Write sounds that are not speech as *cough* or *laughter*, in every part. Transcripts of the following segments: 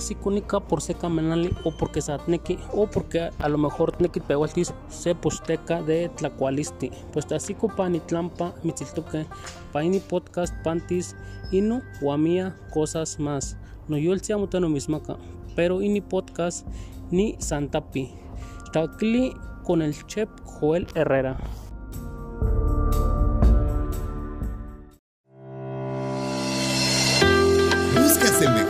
así cúnica por seca menali o porque satneki o porque a lo mejor tneki pehualtis se posteca de tlacualisti. Pues así pani tlampa mitziltoque paini podcast pantis inu guamia cosas más. No yo el no mismaca pero ini podcast ni santapi. Tacli con el chef Joel Herrera. El mejor?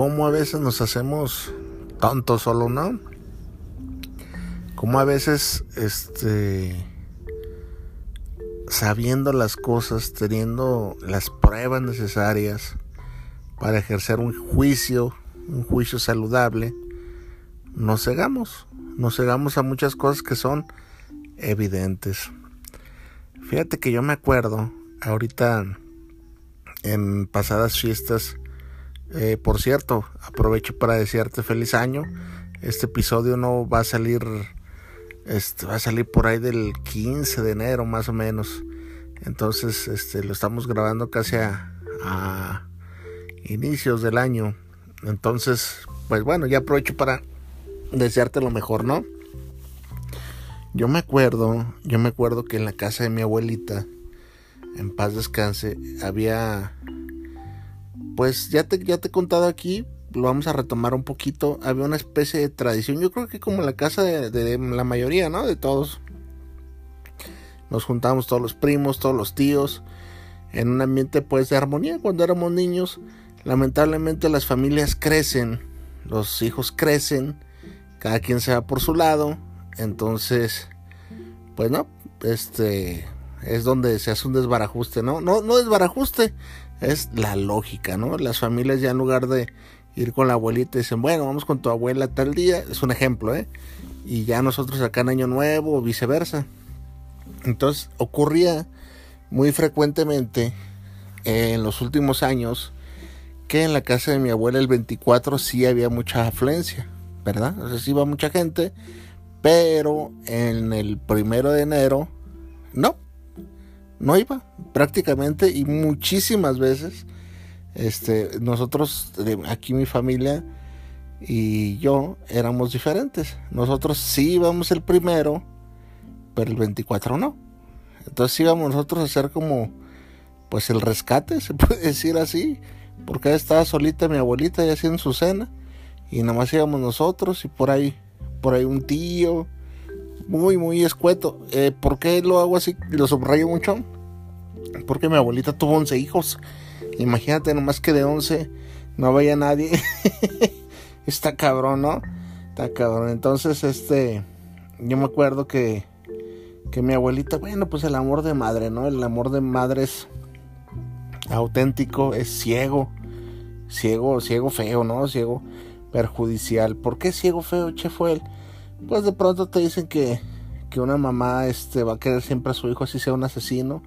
Cómo a veces nos hacemos tontos solo, ¿no? Cómo a veces, este, sabiendo las cosas, teniendo las pruebas necesarias para ejercer un juicio, un juicio saludable, nos cegamos, nos cegamos a muchas cosas que son evidentes. Fíjate que yo me acuerdo, ahorita en pasadas fiestas, eh, por cierto, aprovecho para desearte feliz año. Este episodio no va a salir, este, va a salir por ahí del 15 de enero más o menos. Entonces, este, lo estamos grabando casi a, a inicios del año. Entonces, pues bueno, ya aprovecho para desearte lo mejor, ¿no? Yo me acuerdo, yo me acuerdo que en la casa de mi abuelita, en paz descanse, había pues ya te, ya te he contado aquí, lo vamos a retomar un poquito. Había una especie de tradición, yo creo que como la casa de, la mayoría, ¿no? De todos. Nos juntamos todos los primos, todos los tíos, en un ambiente pues de armonía. Cuando éramos niños, lamentablemente las familias crecen, los hijos crecen, cada quien se va por su lado. Entonces, pues no, este es donde se hace un desbarajuste, ¿no? No, no desbarajuste, es la lógica, ¿no? Las familias ya en lugar de ir con la abuelita dicen, bueno, vamos con tu abuela tal día, es un ejemplo, ¿eh? Y ya nosotros acá en Año Nuevo o viceversa. Entonces ocurría muy frecuentemente en los últimos años que en la casa de mi abuela el 24 sí había mucha afluencia, ¿verdad? O sea, sí iba mucha gente, pero en el primero de enero no, no iba prácticamente y muchísimas veces este nosotros aquí mi familia y yo éramos diferentes. Nosotros sí íbamos el primero pero el 24 no. Entonces íbamos nosotros a hacer como pues el rescate *laughs* se puede decir así porque estaba solita mi abuelita ya haciendo su cena y nada más íbamos nosotros y por ahí por ahí un tío muy, muy escueto. Eh, ¿Por qué lo hago así? Lo subrayo mucho. Porque mi abuelita tuvo 11 hijos. Imagínate nomás que de 11 no vaya nadie. *laughs* Está cabrón, ¿no? Está cabrón. Entonces, este, yo me acuerdo que, que mi abuelita, bueno, pues el amor de madre, ¿no? El amor de madre es auténtico, es ciego. Ciego, ciego feo, ¿no? Ciego perjudicial. ¿Por qué ciego feo, che fue él? Pues de pronto te dicen que, que una mamá este, va a querer siempre a su hijo así sea un asesino.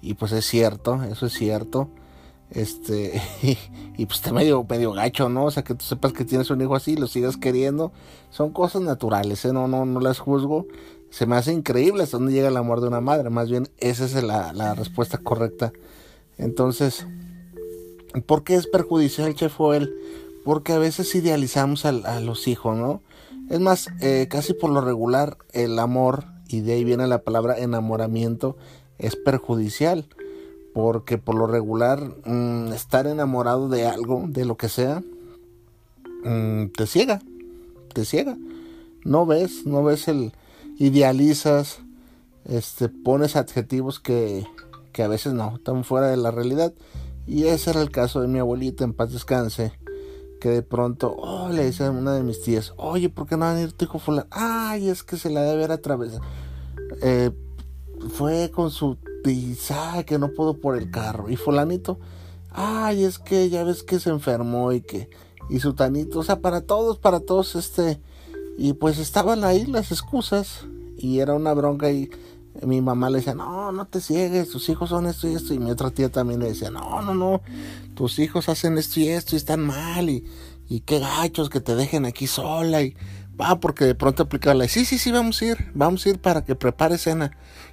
Y pues es cierto, eso es cierto. Este, *laughs* y, pues está medio, medio gacho, ¿no? O sea, que tú sepas que tienes un hijo así y lo sigas queriendo. Son cosas naturales, ¿eh? No, no, no las juzgo. Se me hace increíble hasta dónde llega el amor de una madre. Más bien, esa es la, la respuesta correcta. Entonces, ¿por qué es perjudicial, Chef Joel? Porque a veces idealizamos a, a los hijos, ¿no? Es más, eh, casi por lo regular el amor, y de ahí viene la palabra enamoramiento, es perjudicial. Porque por lo regular mm, estar enamorado de algo, de lo que sea, mm, te ciega, te ciega. No ves, no ves el... idealizas, este, pones adjetivos que, que a veces no, están fuera de la realidad. Y ese era el caso de mi abuelita, en paz descanse que de pronto, oh, le dice a una de mis tías, oye, ¿por qué no va a venir tu hijo fulano? Ay, es que se la debe ver a través. eh, fue con su pizza que no pudo por el carro. Y fulanito, ay, es que ya ves que se enfermó y que, y su tanito, o sea, para todos, para todos, este, y pues estaban ahí las excusas y era una bronca y mi mamá le decía, no, no te ciegues, tus hijos son esto y esto. Y mi otra tía también le decía, no, no, no, tus hijos hacen esto y esto y están mal y, y qué gachos que te dejen aquí sola y va porque de pronto aplicarle, sí, sí, sí, vamos a ir, vamos a ir para que prepare cena.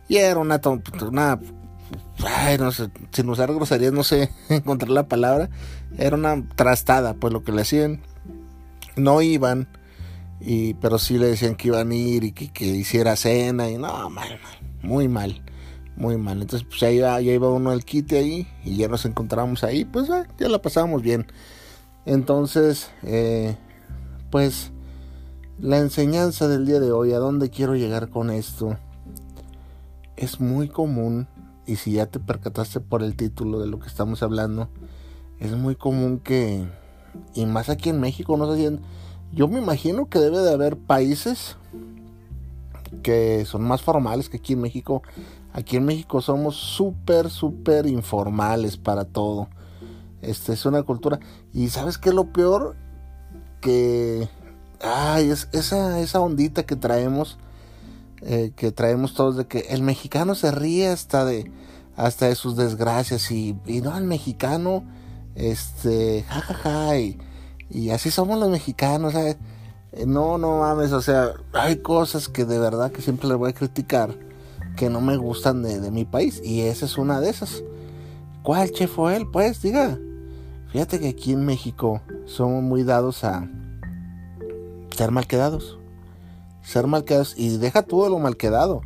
Y era una, una ay, no sé, sin usar groserías, no sé *laughs* encontrar la palabra, era una trastada, pues lo que le hacían, no iban, y, pero sí le decían que iban a ir y que, que hiciera cena, y no, mal, mal, muy mal, muy mal. Entonces, pues ya iba, ya iba uno al quite ahí, y ya nos encontramos ahí, pues ya la pasábamos bien. Entonces, eh, pues la enseñanza del día de hoy, a dónde quiero llegar con esto, es muy común, y si ya te percataste por el título de lo que estamos hablando, es muy común que, y más aquí en México, no sé si yo me imagino que debe de haber países que son más formales que aquí en México. Aquí en México somos súper, súper informales para todo. Este es una cultura. Y sabes qué es lo peor? Que ay, es esa, esa ondita que traemos, eh, que traemos todos de que el mexicano se ríe hasta de, hasta de sus desgracias y, y no, el mexicano, este, jajaja, y, y así somos los mexicanos, ¿sabes? Eh, no, no mames, o sea, hay cosas que de verdad que siempre les voy a criticar que no me gustan de, mi país y esa es una de esas. ¿Cuál chef fue él? Pues diga. Fíjate que aquí en México somos muy dados a, ser mal quedados. Ser mal quedados. Y deja todo lo mal quedado.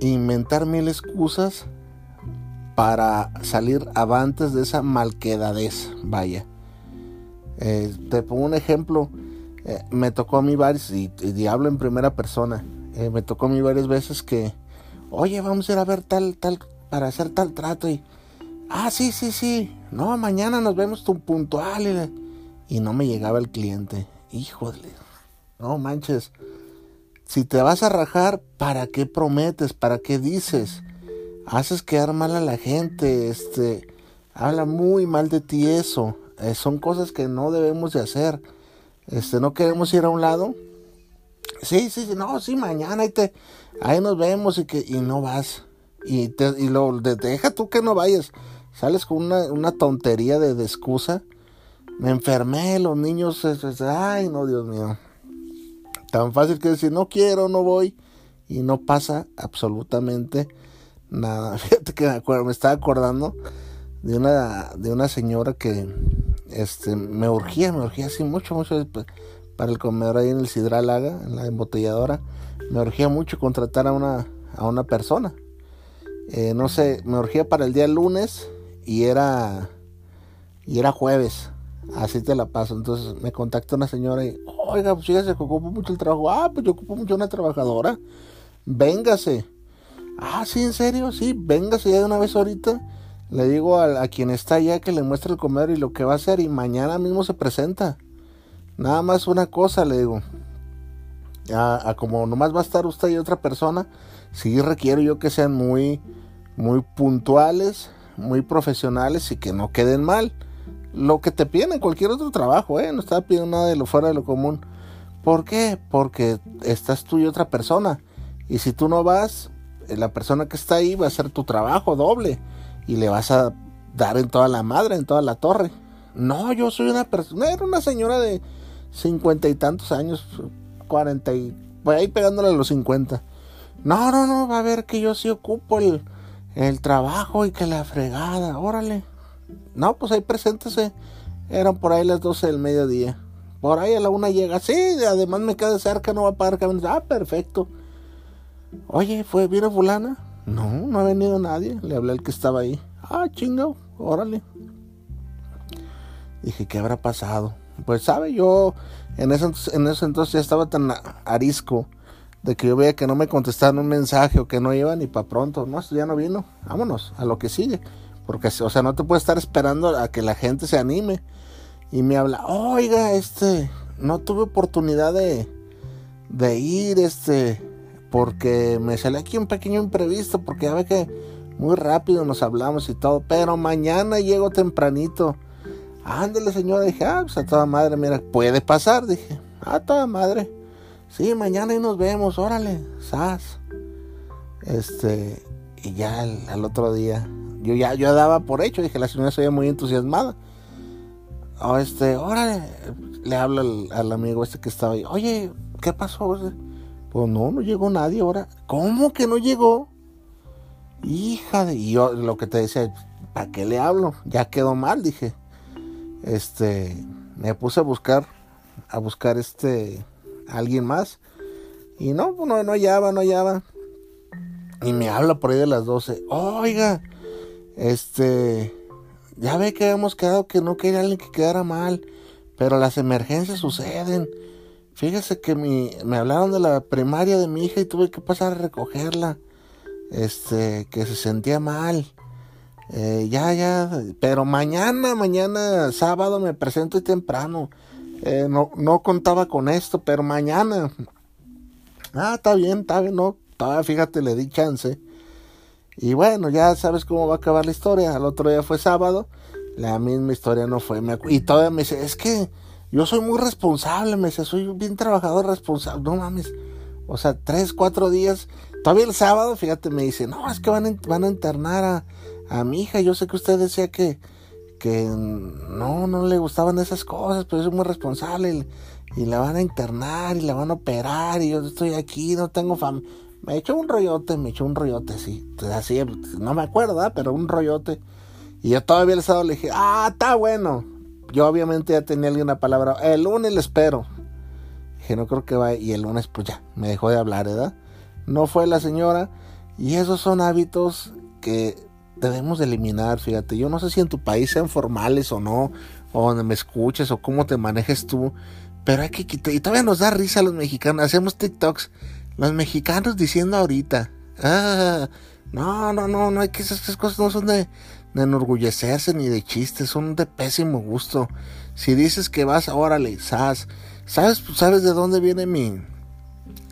Inventar mil excusas para salir avantes de esa malquedadez. Vaya. Eh, te pongo un ejemplo. Eh, me tocó a mí varios, y, y, hablo en primera persona. Eh, me tocó a mí varias veces que, oye, vamos a ir a ver tal, tal, para hacer tal trato. Y, ah, sí, sí, sí. No, mañana nos vemos tu puntual. Y, y no me llegaba el cliente. Híjole, no manches. Si te vas a rajar, ¿para qué prometes? ¿Para qué dices? Haces quedar mal a la gente, este, habla muy mal de ti eso. Eh, son cosas que no debemos de hacer. Este, no queremos ir a un lado. Sí, sí, sí, no, sí, mañana ahí te, ahí nos vemos y que, y no vas. Y te, y lo, deja tú que no vayas. Sales con una, una tontería de, de excusa me enfermé, los niños, ay, no, Dios mío. Tan fácil que decir, no quiero, no voy. Y no pasa absolutamente nada. *laughs* Fíjate que me, acuerdo, me estaba acordando de una, de una señora que este, me urgía, me urgía así mucho, mucho para el comedor ahí en el Sidralaga, en la embotelladora. Me urgía mucho contratar a una, a una persona. Eh, no sé, me urgía para el día lunes y era, y era jueves. Así te la paso. Entonces me contacta una señora y, oiga, pues fíjese que ocupo mucho el trabajo. Ah, pues yo ocupo mucho una trabajadora. Véngase. Ah, sí, en serio, sí, véngase ya de una vez ahorita. Le digo a, quien está allá que le muestre el comer y lo que va a hacer y mañana mismo se presenta. Nada más una cosa, le digo. A, como nomás va a estar usted y otra persona, sí requiero yo que sean muy, muy puntuales, muy profesionales y que no queden mal lo que te piden en cualquier otro trabajo, ¿eh? No estaba pidiendo nada de lo fuera de lo común. ¿Por qué? Porque estás tú y otra persona. Y si tú no vas, eh, la persona que está ahí va a hacer tu trabajo doble. Y le vas a dar en toda la madre, en toda la torre. No, yo soy una persona, era una señora de cincuenta y tantos años, cuarenta y... Voy ahí pegándole a los cincuenta. No, no, no, va a ver que yo sí ocupo el, el trabajo y que la fregada, órale. No, pues ahí preséntese. Eran por ahí las 12 del mediodía. Por ahí a la una llega. Sí, además me queda cerca, no va a pagar Ah, perfecto. Oye, ¿fue, vino fulana? No, no ha venido nadie. Le hablé al que estaba ahí. Ah, chingo, órale. Dije, ¿qué habrá pasado? Pues sabe, yo en ese, en ese entonces ya estaba tan arisco de que yo veía que no me contestaban un mensaje o que no iban y para pronto. No, ya no vino. Vámonos, a lo que sigue. Porque, o sea, no te puedes estar esperando a que la gente se anime. Y me habla, oiga, este, no tuve oportunidad de, de ir, este, porque me salió aquí un pequeño imprevisto, porque ya ve que muy rápido nos hablamos y todo, pero mañana llego tempranito. Ándale, señora, dije, ah, pues a toda madre, mira, puede pasar, dije, a toda madre. Sí, mañana y nos vemos, órale, sas. Este, y ya al, otro día, yo ya yo daba por hecho, dije, la señora se veía muy entusiasmada. O este, órale, le hablo al, amigo este que estaba ahí, oye, ¿qué pasó? Pues no, no llegó nadie ahora. ¿Cómo que no llegó? Hija de. Y yo lo que te decía, ¿para qué le hablo? Ya quedó mal, dije. Este. Me puse a buscar. A buscar este. alguien más. Y no, pues no, no hallaba, no hallaba. Y me habla por ahí de las 12. Oiga, este. Ya ve que habíamos quedado que no quería alguien que quedara mal. Pero las emergencias suceden. Fíjese que mi, me hablaron de la primaria de mi hija y tuve que pasar a recogerla este, que se sentía mal. Eh, ya, ya, pero mañana, mañana, sábado me presento y temprano. Eh, no, no contaba con esto, pero mañana. Ah, está bien, está bien, no, todavía fíjate, le di chance. Y bueno, ya sabes cómo va a acabar la historia. Al otro día fue sábado, la misma historia no fue. y todavía me dice, es que yo soy muy responsable, me dice, soy bien trabajador responsable. No mames, o sea, tres, cuatro días Todavía el sábado, fíjate, me dice, no, es que van a, van a internar a, mi hija. Yo sé que usted decía que, que no, no le gustaban esas cosas, pero es muy responsable y, la van a internar y la van a operar y yo estoy aquí, no tengo familia. Me echó un rollote, me echó un rollote, sí. Así, no me acuerdo, pero un rollote. Y yo todavía el sábado le dije, ah, está bueno. Yo obviamente ya tenía alguna palabra. El lunes le espero. Dije, no creo que vaya. Y el lunes, pues ya, me dejó de hablar, ¿verdad? no fue la señora. Y esos son hábitos que debemos eliminar, fíjate. Yo no sé si en tu país sean formales o no, o donde me escuches, o cómo te manejes tú. Pero hay que quitar. Y todavía nos da risa a los mexicanos. Hacemos TikToks. Los mexicanos diciendo ahorita. Ah, no, no, no, no hay que esas, cosas no son de, de enorgullecerse ni de chistes, son de pésimo gusto. Si dices que vas, órale, sas. ¿Sabes, ¿Sabes de dónde viene mi,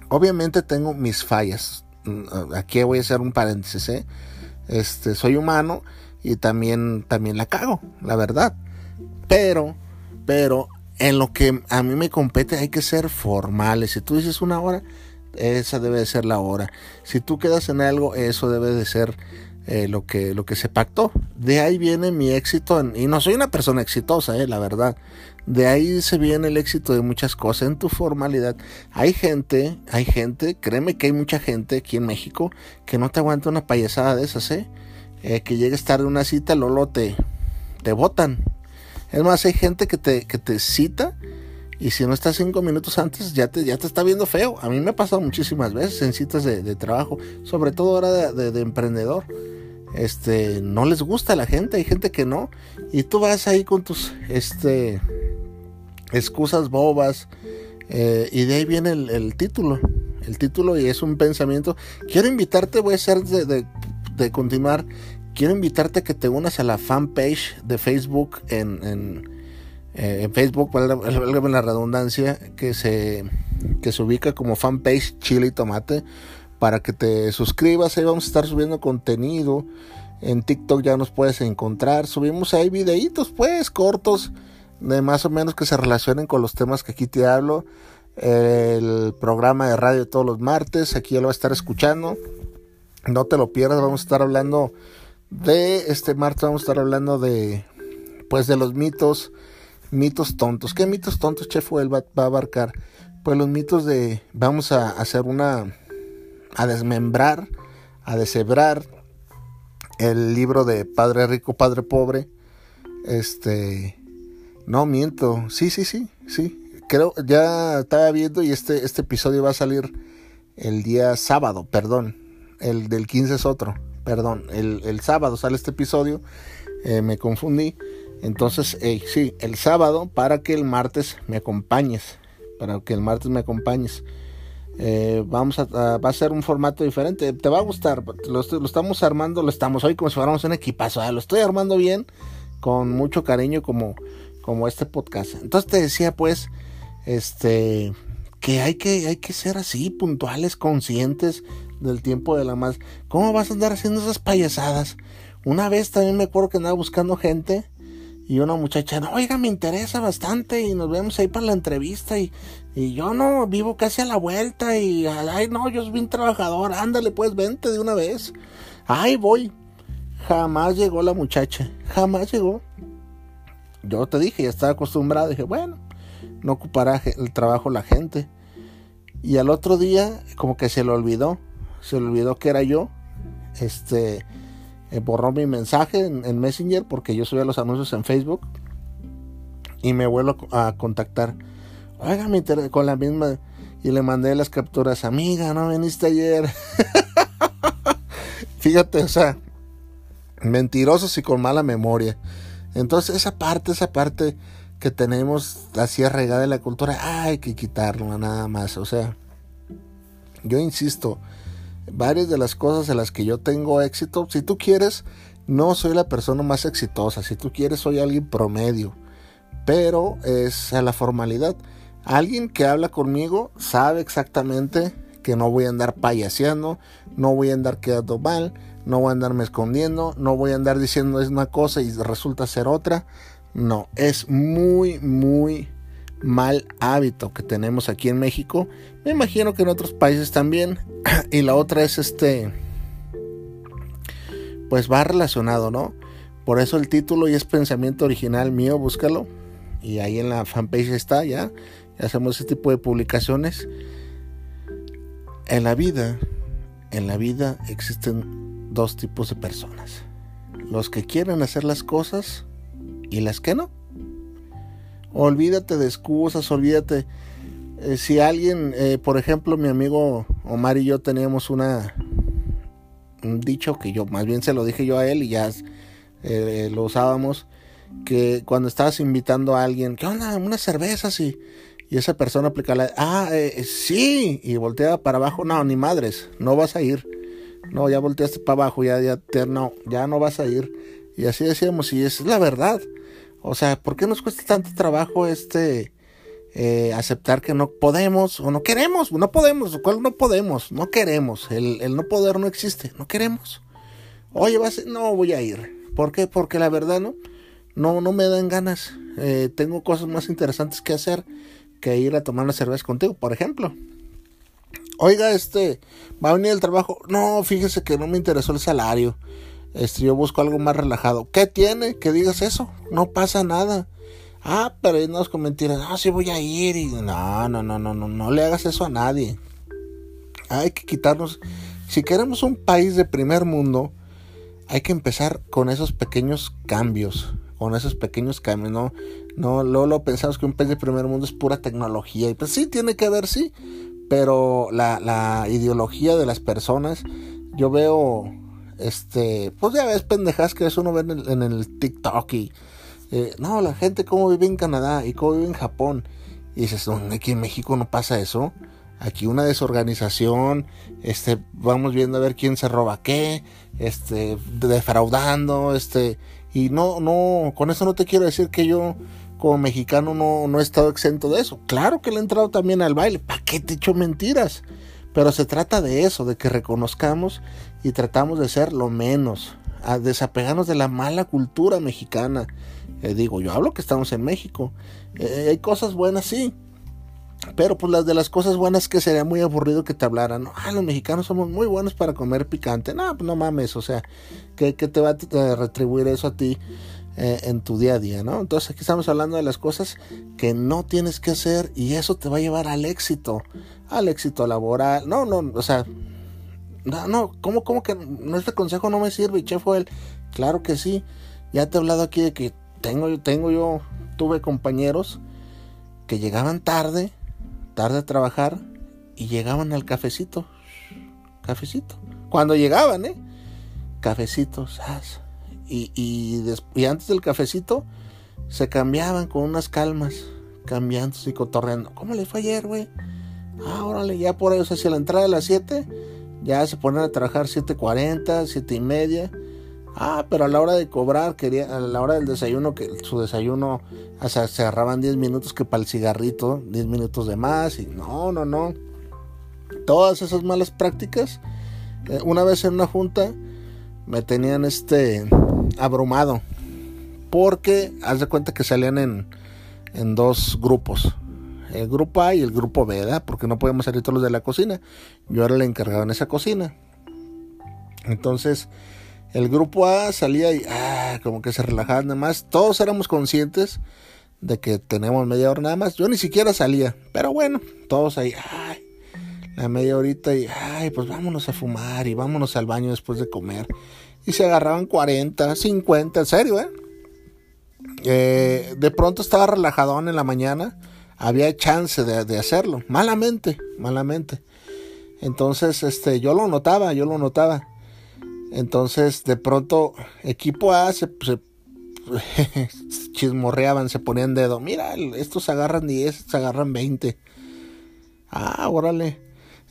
Obviamente tengo mis fallas. Mm, aquí voy a hacer un paréntesis, ¿eh? Este, soy humano y también, también la cago, la verdad. Pero, pero en lo que a mí me compete hay que ser formales. Si tú dices una hora, esa debe de ser la hora. Si tú quedas en algo, eso debe de ser eh, lo, que, lo que se pactó. De ahí viene mi éxito. y no soy una persona exitosa, eh, la verdad. De ahí se viene el éxito de muchas cosas en tu formalidad. Hay gente, hay gente, créeme que hay mucha gente aquí en México que no te aguanta una payasada de esas, ¿eh? eh que llegues tarde a una cita, Lolo, te, te botan. Es más, hay gente que te, que te cita y si no estás cinco minutos antes ya te, ya te está viendo feo. A mí me ha pasado muchísimas veces en citas de, trabajo, sobre todo ahora de, de emprendedor este no les gusta a la gente, hay gente que no, y tú vas ahí con tus este excusas bobas, eh, y de ahí viene el, título, el título y es un pensamiento. Quiero invitarte, voy a hacer de, de, continuar, quiero invitarte a que te unas a la fanpage de Facebook en, eh, en Facebook, valga la redundancia, que se, que se ubica como fanpage Chile y Tomate para que te suscribas. Ahí vamos a estar subiendo contenido. En TikTok ya nos puedes encontrar. Subimos ahí videitos, pues, cortos, de más o menos que se relacionen con los temas que aquí te hablo. El programa de radio todos los martes, aquí ya lo vas a estar escuchando. No te lo pierdas, vamos a estar hablando de este martes, vamos a estar hablando de, pues, de los mitos, mitos tontos. ¿Qué mitos tontos, Chef va, va a abarcar? Pues los mitos de, vamos a hacer una a desmembrar, a deshebrar el libro de Padre Rico, Padre Pobre. Este, no miento, sí, sí, sí, sí. Creo, ya estaba viendo y este, este episodio va a salir el día sábado, perdón. El del 15 es otro, perdón. El, sábado sale este episodio, eh, me confundí. Entonces, sí, el sábado para que el martes me acompañes. Para que el martes me acompañes. Eh, vamos a, va a ser un formato diferente. Te va a gustar. Lo, estamos armando, lo estamos hoy como si fuéramos un equipazo. Lo estoy armando bien, con mucho cariño, como, como este podcast. Entonces te decía, pues, este, que hay que, hay que ser así, puntuales, conscientes del tiempo de la más. ¿Cómo vas a andar haciendo esas payasadas? Una vez también me acuerdo que andaba buscando gente y una muchacha, no, oiga, me interesa bastante y nos vemos ahí para la entrevista y, y yo no, vivo casi a la vuelta y, ay, no, yo soy bien trabajador, ándale, pues vente de una vez. Ay, voy. Jamás llegó la muchacha, jamás llegó. Yo te dije, ya estaba acostumbrado, dije, bueno, no ocupará el trabajo la gente. Y al otro día, como que se le olvidó, se le olvidó que era yo. Este, eh, borró mi mensaje en, Messenger porque yo subía los anuncios en Facebook y me vuelvo a contactar. Oiga, me con la misma y le mandé las capturas. Amiga, no viniste ayer. *laughs* Fíjate, o sea, mentirosos y con mala memoria. Entonces esa parte, esa parte que tenemos así arraigada de la cultura, hay que quitarla nada más. O sea, yo insisto, varias de las cosas en las que yo tengo éxito, si tú quieres, no soy la persona más exitosa, si tú quieres soy alguien promedio, pero es a la formalidad. Alguien que habla conmigo sabe exactamente que no voy a andar payaseando, no voy a andar quedando mal, no voy a andarme escondiendo, no voy a andar diciendo es una cosa y resulta ser otra. No, es muy, muy mal hábito que tenemos aquí en México. Me imagino que en otros países también. *clears throat* Y la otra es este, pues va relacionado, ¿no? Por eso el título y es pensamiento original mío, búscalo. Y ahí en la fanpage está ya. ya hacemos ese tipo de publicaciones. En la vida, en la vida existen dos tipos de personas. Los que quieren hacer las cosas y las que no. Olvídate de excusas, olvídate. Eh, si alguien, eh, por ejemplo, mi amigo Omar y yo teníamos una un dicho que yo más bien se lo dije yo a él y ya eh, lo usábamos que cuando estabas invitando a alguien, ¿qué onda? Unas cervezas y, y esa persona aplica la, ah, sí, y voltea para abajo, no, ni madres, no vas a ir. No, ya volteaste para abajo, ya, ya, no, ya no vas a ir. Y así decíamos, y es la verdad. O sea, ¿por qué nos cuesta tanto trabajo este eh, aceptar que no podemos o no queremos? No podemos, ¿cuál no podemos? No queremos. El, no poder no existe, no queremos. Oye, vas, no voy a ir. ¿Por qué? Porque la verdad no, no, no me dan ganas. Eh, tengo cosas más interesantes que hacer que ir a tomar una cerveza contigo, por ejemplo. Oiga, este, va a venir el trabajo. No, fíjese que no me interesó el salario. Este, yo busco algo más relajado. ¿Qué tiene? Que digas eso. No pasa nada. Ah, pero no es con mentiras. Ah, sí voy a ir. Y... No, no, no, no, no, no le hagas eso a nadie. Hay que quitarnos. Si queremos un país de primer mundo, hay que empezar con esos pequeños cambios. Con esos pequeños cambios. No, no, luego lo pensamos que un país de primer mundo es pura tecnología. Y pues sí, tiene que haber, sí. Pero la, la ideología de las personas, yo veo este, pues ya ves pendejas que eso uno ve en el, TikTok y eh, no, la gente cómo vive en Canadá y cómo vive en Japón. Y dices, aquí en México no pasa eso. Aquí una desorganización, este, vamos viendo a ver quién se roba qué, este, defraudando, este, y no, no, con eso no te quiero decir que yo como mexicano no, no he estado exento de eso. Claro que le he entrado también al baile, ¿para qué te echo mentiras? Pero se trata de eso, de que reconozcamos y tratamos de ser lo menos, desapegarnos de la mala cultura mexicana. Eh, digo, yo hablo que estamos en México. Eh, hay cosas buenas, sí. Pero pues las de las cosas buenas que sería muy aburrido que te hablaran. Ah, los mexicanos somos muy buenos para comer picante. No, pues no mames, o sea, ¿qué, te va a retribuir eso a ti eh, en tu día a día, no? Entonces aquí estamos hablando de las cosas que no tienes que hacer y eso te va a llevar al éxito al éxito laboral. No, no, o sea, no, no, ¿cómo, cómo que nuestro consejo no me sirve? chef él. Claro que sí. Ya te he hablado aquí de que tengo, tengo yo, tuve compañeros que llegaban tarde, tarde a trabajar y llegaban al cafecito. Cafecito. Cuando llegaban, ¿eh? Cafecitos. Y, y, y antes del cafecito se cambiaban con unas calmas, cambiándose y cotorreando. ¿Cómo le fue ayer, güey? Ah, órale, ya por eso, hacia la entrada de las 7, ya se ponen a trabajar 7.40, 7 y media. Ah, pero a la hora de cobrar, quería, a la hora del desayuno, que su desayuno, o sea, se agarraban 10 minutos que para el cigarrito, 10 minutos de más, y no, no, no. Todas esas malas prácticas, eh, una vez en una junta, me tenían este abrumado. Porque, haz de cuenta que salían en, en dos grupos. El grupo A y el grupo B, ¿verdad? Porque no podíamos salir todos los de la cocina. Yo era el encargado en esa cocina. Entonces, el grupo A salía y ah, como que se relajaban nada más. Todos éramos conscientes de que tenemos media hora nada más. Yo ni siquiera salía, pero bueno, todos ahí, la media horita y ay, pues vámonos a fumar y vámonos al baño después de comer. Y se agarraban 40, 50, en serio, ¿eh? eh de pronto estaba relajadón en la mañana, había chance de, hacerlo, malamente, malamente. Entonces, este, yo lo notaba, yo lo notaba. Entonces, de pronto, equipo A se, *laughs* chismorreaban, se ponían dedo. Mira, estos agarran 10, estos agarran 20. Ah, órale.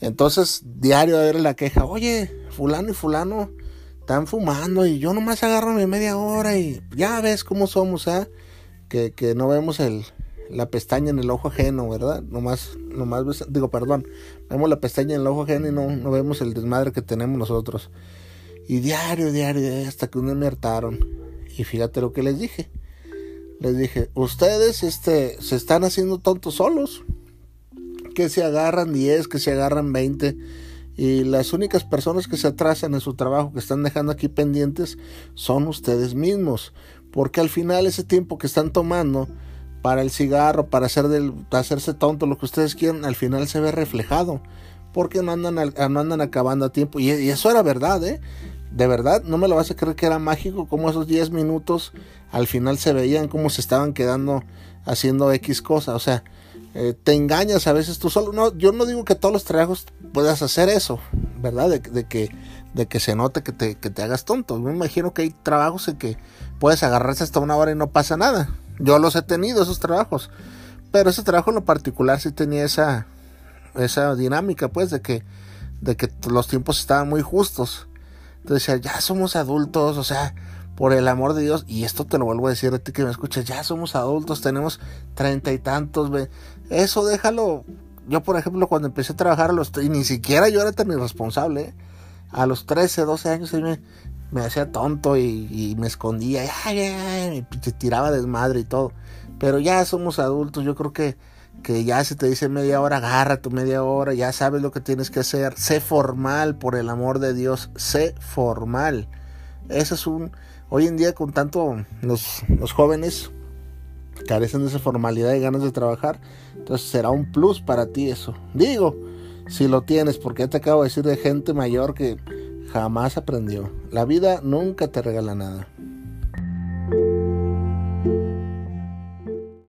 Entonces, diario era la queja. Oye, fulano y fulano están fumando y yo nomás agarro mi media hora y ya ves cómo somos, ¿ah? Que, que no vemos el, la pestaña en el ojo ajeno, ¿verdad? Nomás, nomás, digo, perdón, vemos la pestaña en el ojo ajeno y no, no vemos el desmadre que tenemos nosotros. Y diario, diario, hasta que uno me hartaron. Y fíjate lo que les dije. Les dije, ustedes este, se están haciendo tontos solos. Que se agarran 10, que se agarran 20. Y las únicas personas que se atrasan en su trabajo, que están dejando aquí pendientes, son ustedes mismos. Porque al final ese tiempo que están tomando para el cigarro, para hacer del, hacerse tonto, lo que ustedes quieran, al final se ve reflejado. Porque no andan, no andan acabando a tiempo. Y, eso era verdad, ¿eh? de verdad, no me lo vas a creer que era mágico como esos 10 minutos al final se veían como se estaban quedando haciendo X cosa. O sea, eh, te engañas a veces tú solo. No, yo no digo que todos los trabajos puedas hacer eso, ¿verdad? De, que, de que se note que te, que te hagas tonto. Me imagino que hay trabajos en que puedes agarrarse hasta una hora y no pasa nada. Yo los he tenido, esos trabajos. Pero ese trabajo en lo particular sí tenía esa, esa dinámica, pues, de que, de que los tiempos estaban muy justos. Entonces ya somos adultos, o sea, por el amor de Dios, y esto te lo vuelvo a decir a ti que me escuchas, ya somos adultos, tenemos treinta y tantos, eso déjalo. Yo, por ejemplo, cuando empecé a trabajar a los y ni siquiera yo era tan irresponsable, ¿eh? a los 13, 12 años me, me hacía tonto y, me escondía, y, y, tiraba desmadre y todo. Pero ya somos adultos, yo creo que que ya se te dice media hora, agarra tu media hora, ya sabes lo que tienes que hacer, sé formal, por el amor de Dios, sé formal. Eso es un, hoy en día con tanto los, los jóvenes carecen de esa formalidad y ganas de trabajar, entonces será un plus para ti eso. Digo, si lo tienes, porque ya te acabo de decir de gente mayor que jamás aprendió. La vida nunca te regala nada.